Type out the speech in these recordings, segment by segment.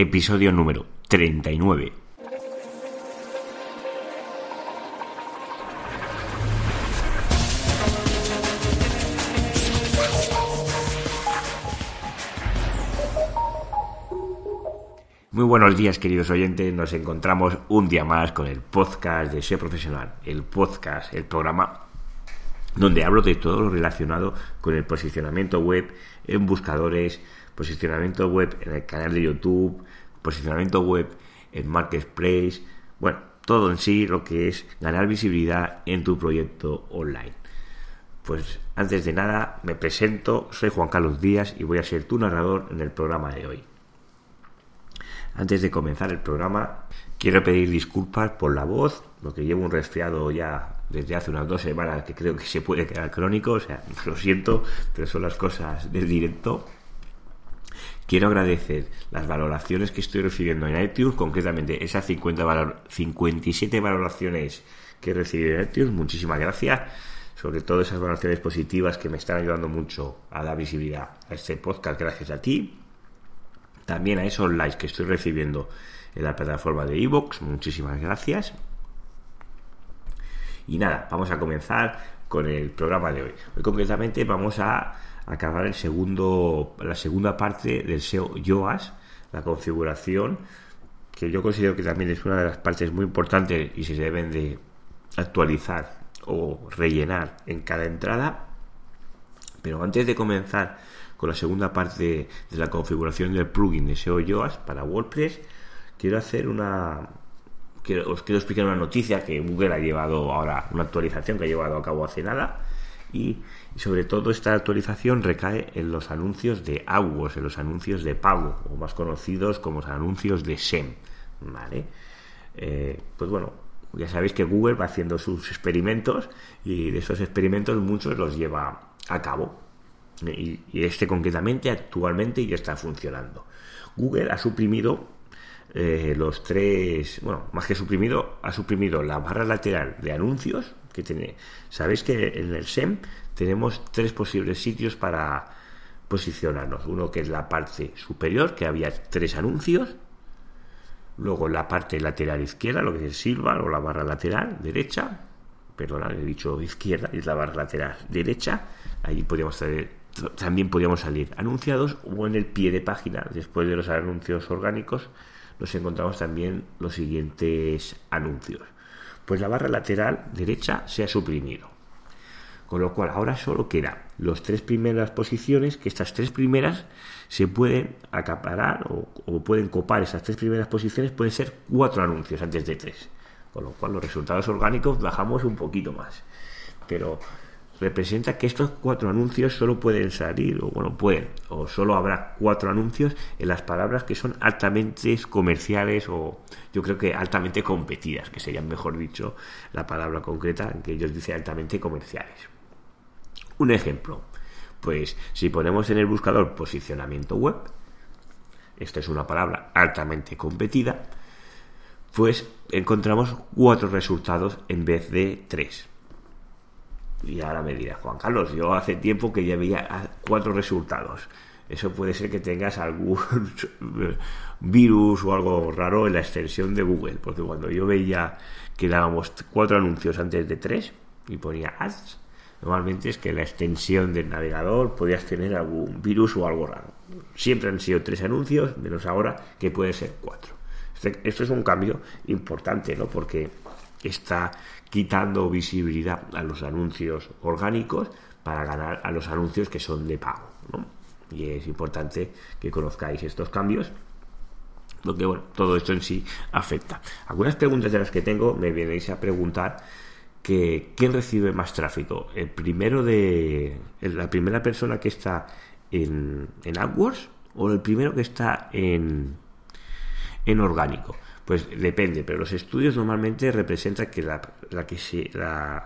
episodio número 39. Muy buenos días, queridos oyentes. Nos encontramos un día más con el podcast de Ser Profesional, el podcast, el programa donde hablo de todo lo relacionado con el posicionamiento web en buscadores, posicionamiento web en el canal de YouTube, posicionamiento web en Marketplace, bueno, todo en sí lo que es ganar visibilidad en tu proyecto online. Pues antes de nada me presento, soy Juan Carlos Díaz y voy a ser tu narrador en el programa de hoy. Antes de comenzar el programa, quiero pedir disculpas por la voz, lo que llevo un resfriado ya desde hace unas dos semanas que creo que se puede quedar crónico, o sea, lo siento, pero son las cosas del directo. Quiero agradecer las valoraciones que estoy recibiendo en iTunes, concretamente esas 50 57 valoraciones que he recibido en iTunes. Muchísimas gracias. Sobre todo esas valoraciones positivas que me están ayudando mucho a dar visibilidad a este podcast gracias a ti. También a esos likes que estoy recibiendo en la plataforma de iVoox. Muchísimas gracias. Y nada, vamos a comenzar con el programa de hoy. Hoy concretamente vamos a acabar el segundo, la segunda parte del SEO YOAS, la configuración, que yo considero que también es una de las partes muy importantes y se deben de actualizar o rellenar en cada entrada. Pero antes de comenzar con la segunda parte de la configuración del plugin de SEO YOAS para WordPress, quiero hacer una, os quiero explicar una noticia que Google ha llevado ahora, una actualización que ha llevado a cabo hace nada, y, sobre todo esta actualización recae en los anuncios de AdWords, en los anuncios de pago, o más conocidos como los anuncios de SEM. ¿Vale? Eh, pues bueno, ya sabéis que Google va haciendo sus experimentos y de esos experimentos muchos los lleva a cabo. Y, y este concretamente actualmente ya está funcionando. Google ha suprimido eh, los tres, bueno, más que suprimido, ha suprimido la barra lateral de anuncios Sabéis que en el SEM tenemos tres posibles sitios para posicionarnos. Uno que es la parte superior, que había tres anuncios. Luego la parte lateral izquierda, lo que es el silver o la barra lateral derecha. Perdona, he dicho izquierda, es la barra lateral derecha. Ahí podríamos también podríamos salir anunciados o en el pie de página, después de los anuncios orgánicos, nos encontramos también los siguientes anuncios. Pues la barra lateral derecha se ha suprimido. Con lo cual ahora solo quedan las tres primeras posiciones, que estas tres primeras se pueden acaparar o, o, pueden copar esas tres primeras posiciones, pueden ser cuatro anuncios antes de tres. Con lo cual los resultados orgánicos bajamos un poquito más. Pero representa que estos cuatro anuncios solo pueden salir, o bueno, pueden, o solo habrá cuatro anuncios en las palabras que son altamente comerciales o yo creo que altamente competidas, que sería mejor dicho la palabra concreta que ellos dicen altamente comerciales. Un ejemplo, pues si ponemos en el buscador posicionamiento web, esta es una palabra altamente competida, pues encontramos cuatro resultados en vez de tres. Y ahora me dirás, Juan Carlos, yo hace tiempo que ya veía cuatro resultados. Eso puede ser que tengas algún virus o algo raro en la extensión de Google, porque cuando yo veía que dábamos cuatro anuncios antes de tres y ponía ads, normalmente es que la extensión del navegador podías tener algún virus o algo raro. Siempre han sido tres anuncios, menos ahora que puede ser cuatro. Este, esto es un cambio importante, ¿no? Porque está quitando visibilidad a los anuncios orgánicos para ganar a los anuncios que son de pago. Y es importante que conozcáis estos cambios porque bueno, todo esto en sí afecta. Algunas preguntas de las que tengo me vienes a preguntar que quién recibe más tráfico, el primero de la primera persona que está en, en AdWords o el primero que está en, en orgánico. Pues depende, pero los estudios normalmente representan que la, que se, la,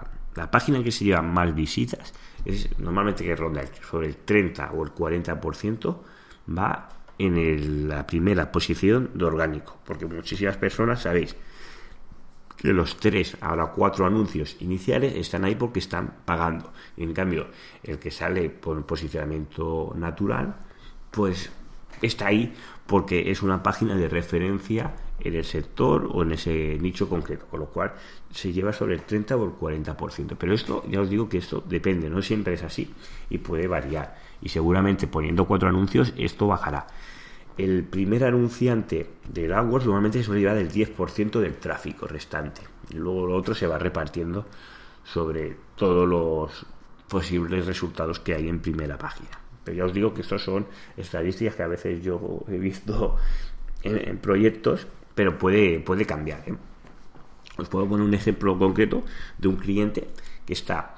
página que se lleva más visitas es normalmente que ronda sobre el 30 o el 40% va en la primera posición de orgánico, porque muchísimas personas sabéis que los tres, ahora cuatro anuncios iniciales están ahí porque están pagando. En cambio, el que sale por posicionamiento natural, pues está ahí porque es una página de referencia en el sector o en ese nicho concreto, con lo cual se lleva sobre el 30 o el 40%. Pero esto, ya os digo que esto depende, no siempre es así y puede variar. Y seguramente poniendo cuatro anuncios esto bajará. El primer anunciante del AdWords normalmente suele llevar el 10% del tráfico restante. Y luego lo otro se va repartiendo sobre todos los posibles resultados que hay en primera página. Pero ya os digo que estos son estadísticas que a veces yo he visto en, proyectos, pero puede, puede cambiar. ¿eh? Os puedo poner un ejemplo concreto de un cliente que está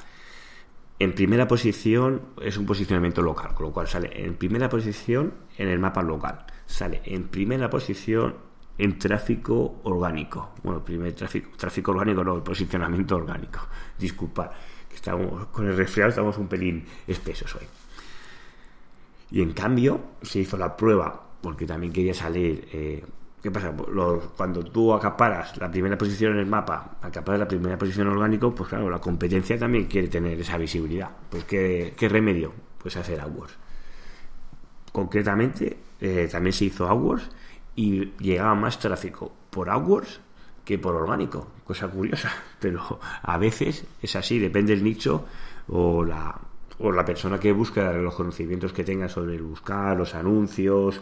en primera posición, es un posicionamiento local, con lo cual sale en primera posición en el mapa local, sale en primera posición en tráfico orgánico. Bueno, primer tráfico, tráfico orgánico no, el posicionamiento orgánico. Disculpad, que estamos con el resfriado estamos un pelín espesos hoy. Y en cambio, se hizo la prueba, porque también quería salir. Eh, ¿Qué pasa? cuando tú acaparas la primera posición en el mapa, acaparas la primera posición orgánico, pues claro, la competencia también quiere tener esa visibilidad. Pues ¿qué, remedio? Pues hacer AdWords. Concretamente, eh, también se hizo AdWords y llegaba más tráfico por AdWords que por orgánico, cosa curiosa, pero a veces es así, depende del nicho o la, o la persona que busca, los conocimientos que tenga sobre el buscar, los anuncios,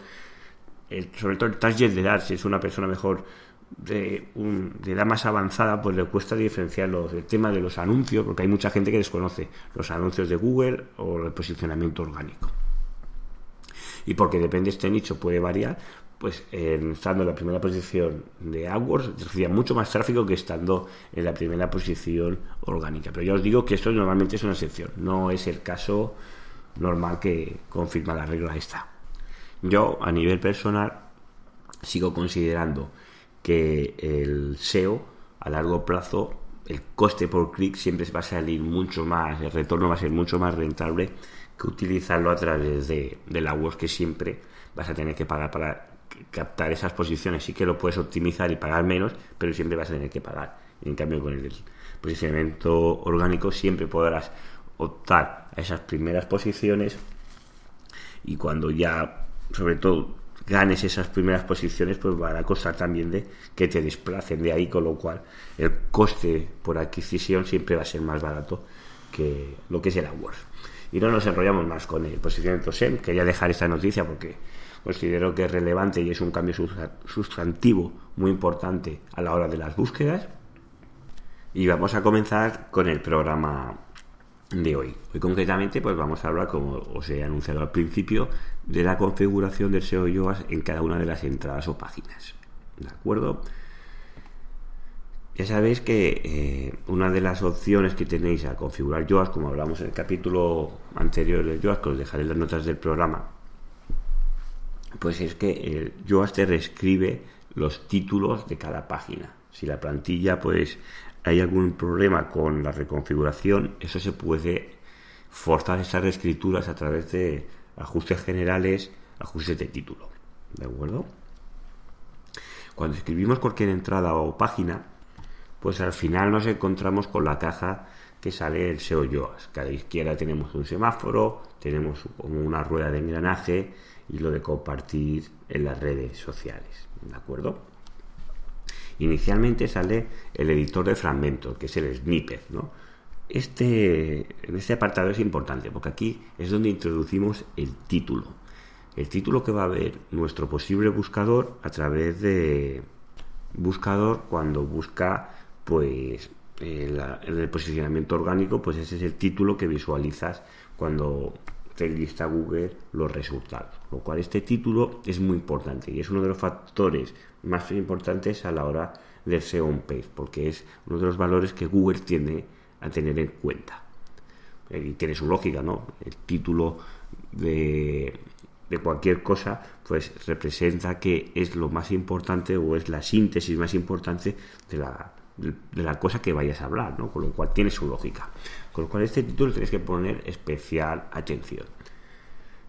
sobre todo el target de edad, si es una persona mejor de, un, de, edad más avanzada, pues le cuesta diferenciar los, el tema de los anuncios, porque hay mucha gente que desconoce los anuncios de Google o el posicionamiento orgánico. Y porque depende de este nicho, puede variar, pues estando en la primera posición de AdWords recibía mucho más tráfico que estando en la primera posición orgánica. Pero ya os digo que esto normalmente es una excepción, no es el caso normal que confirma la regla esta. Yo, a nivel personal, sigo considerando que el SEO a largo plazo, el coste por clic siempre va a salir mucho más, el retorno va a ser mucho más rentable que utilizarlo a través de, de la web que siempre vas a tener que pagar para captar esas posiciones. Sí que lo puedes optimizar y pagar menos, pero siempre vas a tener que pagar. en cambio, con el posicionamiento orgánico siempre podrás optar a esas primeras posiciones y cuando ya, sobre todo, ganes esas primeras posiciones, pues va a costar también de que te desplacen de ahí, con lo cual el coste por adquisición siempre va a ser más barato que lo que es el AdWords. Y no nos enrollamos más con el posicionamiento SEM, quería dejar esta noticia porque considero que es relevante y es un cambio sustantivo muy importante a la hora de las búsquedas. Y vamos a comenzar con el programa de hoy. Hoy concretamente pues vamos a hablar, como os he anunciado al principio, de la configuración del SEO YOAS en cada una de las entradas o páginas. ¿De acuerdo? Ya sabéis que eh, una de las opciones que tenéis a configurar YOAS, como hablamos en el capítulo anterior del YOAS, que os dejaré las notas del programa, pues es que el Yoast te reescribe los títulos de cada página. Si la plantilla, pues hay algún problema con la reconfiguración, eso se puede forzar esas reescrituras a través de ajustes generales, ajustes de título. ¿De acuerdo? Cuando escribimos cualquier entrada o página, pues al final nos encontramos con la caja que sale el SEO Yoast. Cada izquierda tenemos un semáforo, tenemos como una rueda de engranaje y lo de compartir en las redes sociales. ¿De acuerdo? Inicialmente sale el editor de fragmentos, que es el snippet, ¿no? Este, en este apartado es importante porque aquí es donde introducimos el título. El título que va a ver nuestro posible buscador a través de buscador cuando busca pues el, el posicionamiento orgánico, pues ese es el título que visualizas cuando te lista Google los resultados. Lo cual este título es muy importante y es uno de los factores más importantes a la hora del SEO on page, porque es uno de los valores que Google tiene a tener en cuenta. Y tiene su lógica, ¿no? El título de, de cualquier cosa, pues representa que es lo más importante o es la síntesis más importante de la, de la cosa que vayas a hablar, ¿no? Con lo cual tiene su lógica. Con lo cual este título tienes que poner especial atención.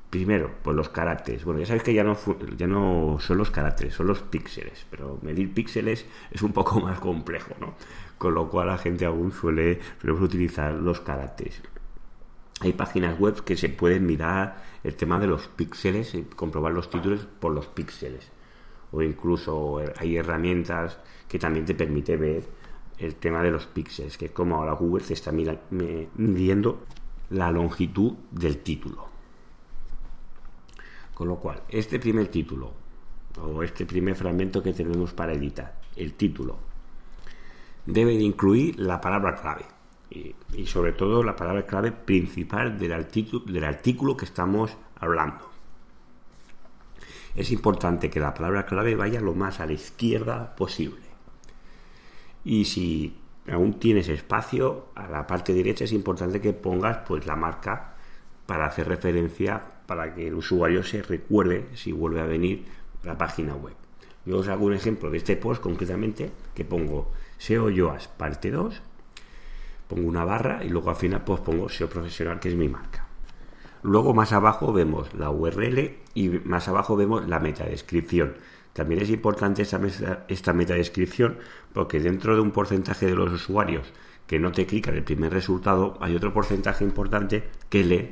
Primero, pues los caracteres. Bueno, ya sabéis que ya no, ya no son los caracteres, son los píxeles, pero medir píxeles es un poco más complejo, ¿no? Con lo cual la gente aún suele, utilizar los caracteres. hay páginas web que se pueden mirar el tema de los píxeles y comprobar los títulos por los píxeles. O incluso hay herramientas que también te permite ver el tema de los píxeles, que es como ahora Google se está midiendo la longitud del título. Con lo cual, este primer título o este primer fragmento que tenemos para editar, el título, debe de incluir la palabra clave y, sobre todo la palabra clave principal del, del artículo que estamos hablando. Es importante que la palabra clave vaya lo más a la izquierda posible. Y si aún tienes espacio, a la parte derecha es importante que pongas pues la marca para hacer referencia para que el usuario se recuerde si vuelve a venir la página web. Yo os hago un ejemplo de este post concretamente que pongo SEO Yoas parte 2, pongo una barra y luego al final pues pongo SEO profesional que es mi marca. Luego más abajo vemos la URL y más abajo vemos la metadescripción. También es importante esta, esta metadescripción porque dentro de un porcentaje de los usuarios que no te clican el primer resultado, hay otro porcentaje importante que lee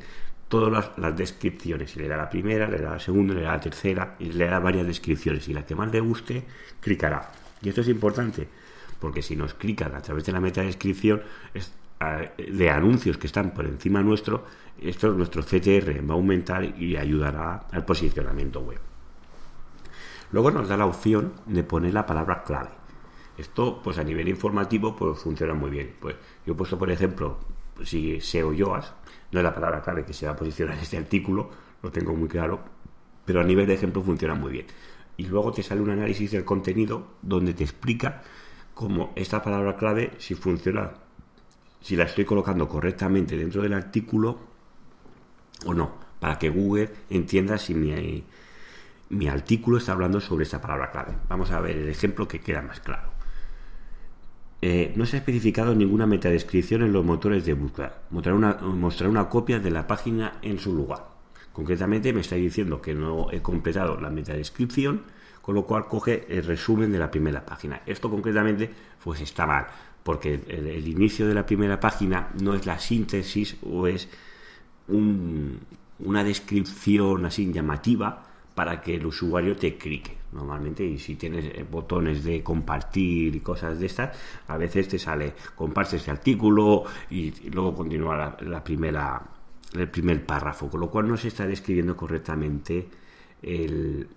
todas las, descripciones. Y le da la primera, le da la segunda, le da la tercera y le da varias descripciones. Y la que más le guste, clicará. Y esto es importante porque si nos clican a través de la metadescripción de anuncios que están por encima nuestro, esto nuestro CTR va a aumentar y ayudará al posicionamiento web. Luego nos da la opción de poner la palabra clave. Esto, pues a nivel informativo, pues funciona muy bien. Pues yo he puesto, por ejemplo, si SEO YOAS, no es la palabra clave que se va a posicionar en este artículo, lo tengo muy claro, pero a nivel de ejemplo funciona muy bien. Y luego te sale un análisis del contenido donde te explica cómo esta palabra clave, si funciona, si la estoy colocando correctamente dentro del artículo o no, para que Google entienda si mi, mi artículo está hablando sobre esta palabra clave. Vamos a ver el ejemplo que queda más claro. Eh, no se ha especificado ninguna metadescripción en los motores de búsqueda. Mostrar una, copia de la página en su lugar. Concretamente me está diciendo que no he completado la metadescripción, con lo cual coge el resumen de la primera página. Esto concretamente pues está mal, porque el, inicio de la primera página no es la síntesis o es una descripción así llamativa para que el usuario te clique normalmente y si tienes eh, botones de compartir y cosas de estas a veces te sale comparte este artículo y, luego continúa la, primera el primer párrafo con lo cual no se está describiendo correctamente el,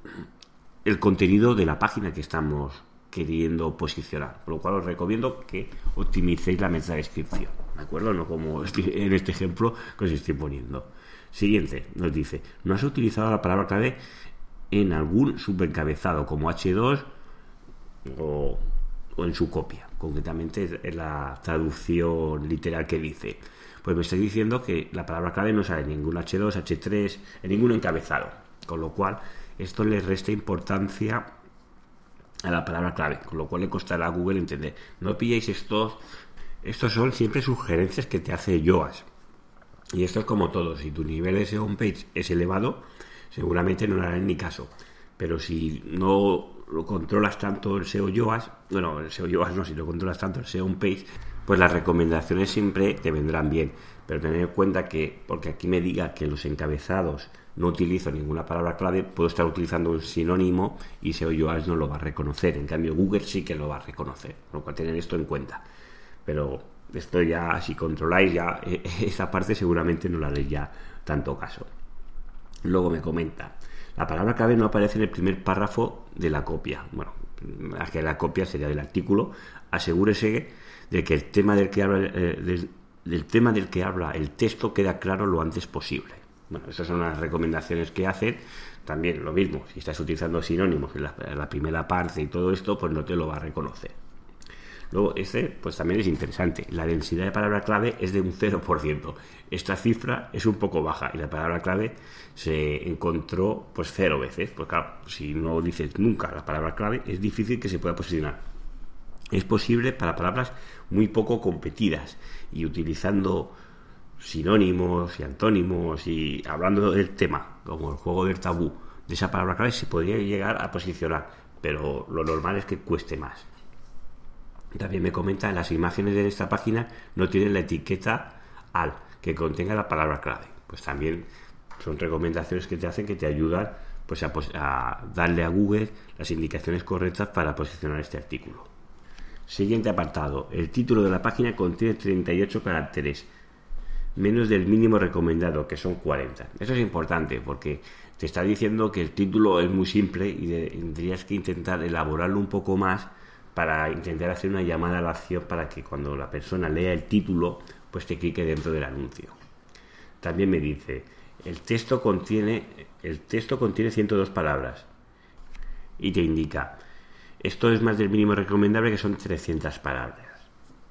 el contenido de la página que estamos queriendo posicionar por lo cual os recomiendo que optimicéis la descripción ¿de acuerdo? no como en este ejemplo que os estoy poniendo siguiente nos dice no has utilizado la palabra clave en algún subencabezado como H2 o, en su copia. Concretamente en la traducción literal que dice. Pues me estoy diciendo que la palabra clave no sale en ningún H2, H3, en ningún encabezado. Con lo cual, esto le resta importancia a la palabra clave, con lo cual le costará a Google entender. No pilléis estos, estos son siempre sugerencias que te hace Yoas. Y esto es como todo, si tu nivel de SEO page es elevado, seguramente no le harán ni caso. Pero si no lo controlas tanto el SEO Yoas, bueno, el SEO Yoas no, si lo controlas tanto el SEO Page, pues las recomendaciones siempre te vendrán bien. Pero tener en cuenta que, porque aquí me diga que los encabezados no utilizo ninguna palabra clave, puedo estar utilizando un sinónimo y SEO Yoas no lo va a reconocer. En cambio, Google sí que lo va a reconocer, lo cual tener esto en cuenta. Pero esto ya, si controláis ya esa parte, seguramente no la haréis ya tanto caso. Luego me comenta, la palabra clave no aparece en el primer párrafo de la copia. Bueno, que la copia sería del artículo. Asegúrese de que el tema del que habla, eh, del, tema del que habla el texto queda claro lo antes posible. Bueno, esas son las recomendaciones que hacen. También lo mismo, si estás utilizando sinónimos en la primera parte y todo esto, pues no te lo va a reconocer. Luego, este, pues también es interesante. La densidad de palabra clave es de un 0%. Esta cifra es un poco baja y la palabra clave se encontró pues cero veces. Pues claro, si no dices nunca la palabra clave, es difícil que se pueda posicionar. Es posible para palabras muy poco competidas y utilizando sinónimos y antónimos y hablando del tema, como el juego del tabú, de esa palabra clave se podría llegar a posicionar, pero lo normal es que cueste más. También me comenta, las imágenes de esta página no tienen la etiqueta al, que contenga la palabra clave. Pues también son recomendaciones que te hacen que te ayudan pues a, a darle a Google las indicaciones correctas para posicionar este artículo. Siguiente apartado. El título de la página contiene 38 caracteres, menos del mínimo recomendado, que son 40. Eso es importante porque te está diciendo que el título es muy simple y tendrías que intentar elaborarlo un poco más para intentar hacer una llamada a la acción para que cuando la persona lea el título, pues te clique dentro del anuncio. También me dice, el texto contiene, el texto contiene 102 palabras y te indica, esto es más del mínimo recomendable que son 300 palabras.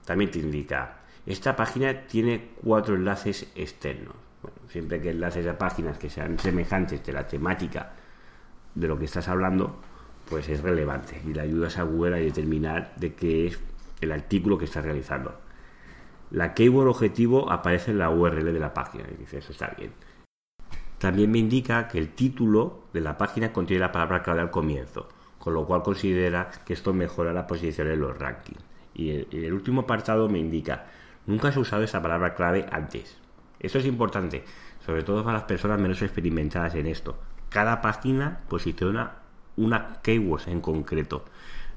También te indica, esta página tiene cuatro enlaces externos. Bueno, siempre que enlaces a páginas que sean semejantes de la temática de lo que estás hablando, pues es relevante y le ayudas a Google a determinar de qué es el artículo que estás realizando. La keyword objetivo aparece en la URL de la página y dice, eso está bien. También me indica que el título de la página contiene la palabra clave al comienzo, con lo cual considera que esto mejora la posición en los rankings. Y el, el último apartado me indica, nunca has usado esa palabra clave antes. Esto es importante, sobre todo para las personas menos experimentadas en esto. Cada página posiciona una keyword en concreto.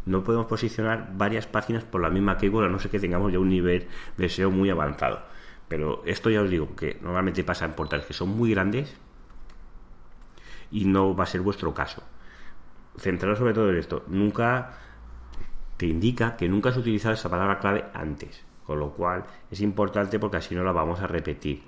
No podemos posicionar varias páginas por la misma keyword a no ser que tengamos ya un nivel de SEO muy avanzado. Pero esto ya os digo que normalmente pasa en portales que son muy grandes y no va a ser vuestro caso. Centraros sobre todo en esto. Nunca te indica que nunca has utilizado esa palabra clave antes. Con lo cual es importante porque así no la vamos a repetir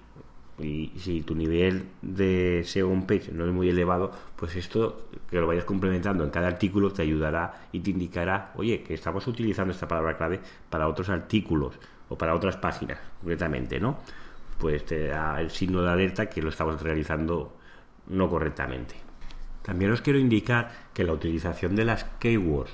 y si tu nivel de SEO page no es muy elevado, pues esto que lo vayas complementando en cada artículo te ayudará y te indicará, oye, que estamos utilizando esta palabra clave para otros artículos o para otras páginas, concretamente, ¿no? Pues te da el signo de alerta que lo estamos realizando no correctamente. También os quiero indicar que la utilización de las keywords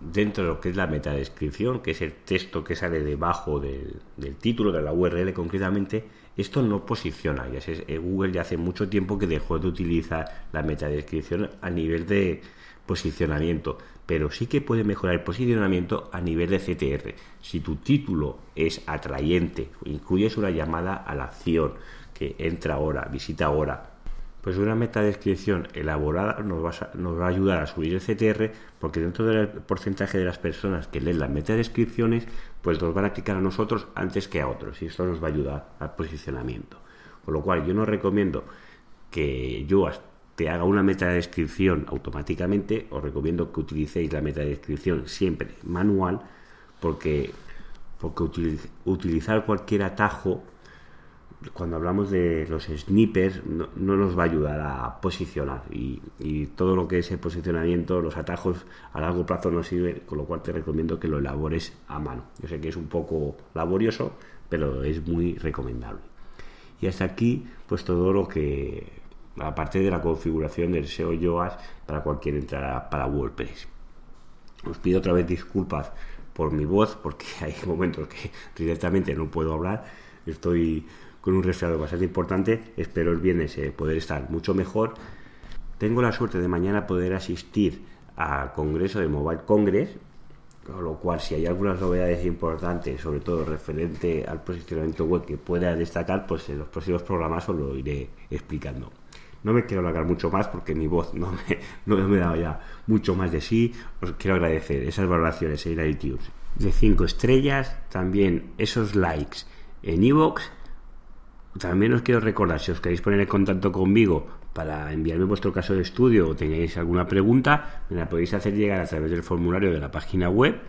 dentro de lo que es la metadescripción, que es el texto que sale debajo del, del título de la URL concretamente, esto no posiciona. Ya eh, Google ya hace mucho tiempo que dejó de utilizar la metadescripción a nivel de posicionamiento, pero sí que puede mejorar el posicionamiento a nivel de CTR. Si tu título es atrayente, incluyes una llamada a la acción que entra ahora, visita ahora, pues una metadescripción elaborada nos va, a, nos va a ayudar a subir el CTR porque dentro del porcentaje de las personas que leen las metadescripciones pues nos van a clicar a nosotros antes que a otros y esto nos va a ayudar al posicionamiento. Con lo cual yo no recomiendo que yo te haga una metadescripción automáticamente, os recomiendo que utilicéis la metadescripción siempre manual porque, porque utilizar cualquier atajo cuando hablamos de los snippers no, nos va a ayudar a posicionar y, todo lo que es el posicionamiento, los atajos a largo plazo no sirve, con lo cual te recomiendo que lo elabores a mano. Yo sé que es un poco laborioso, pero es muy recomendable. Y hasta aquí, pues todo lo que, aparte de la configuración del SEO Yoast para cualquier entrada para WordPress. Os pido otra vez disculpas por mi voz, porque hay momentos que directamente no puedo hablar. Estoy con un resfriado bastante importante. Espero el viernes eh, poder estar mucho mejor. Tengo la suerte de mañana poder asistir al congreso de Mobile Congress, con lo cual si hay algunas novedades importantes, sobre todo referente al posicionamiento web que pueda destacar, pues en los próximos programas os lo iré explicando. No me quiero alargar mucho más porque mi voz no me, no me da ya mucho más de sí. Os quiero agradecer esas valoraciones en iTunes de 5 estrellas, también esos likes en iVoox también os quiero recordar, si os queréis poner en contacto conmigo para enviarme vuestro caso de estudio o tenéis alguna pregunta, me la podéis hacer llegar a través del formulario de la página web,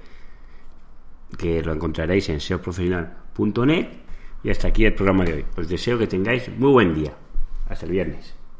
que lo encontraréis en seoprofesional.net. Y hasta aquí el programa de hoy. Os deseo que tengáis muy buen día. Hasta el viernes.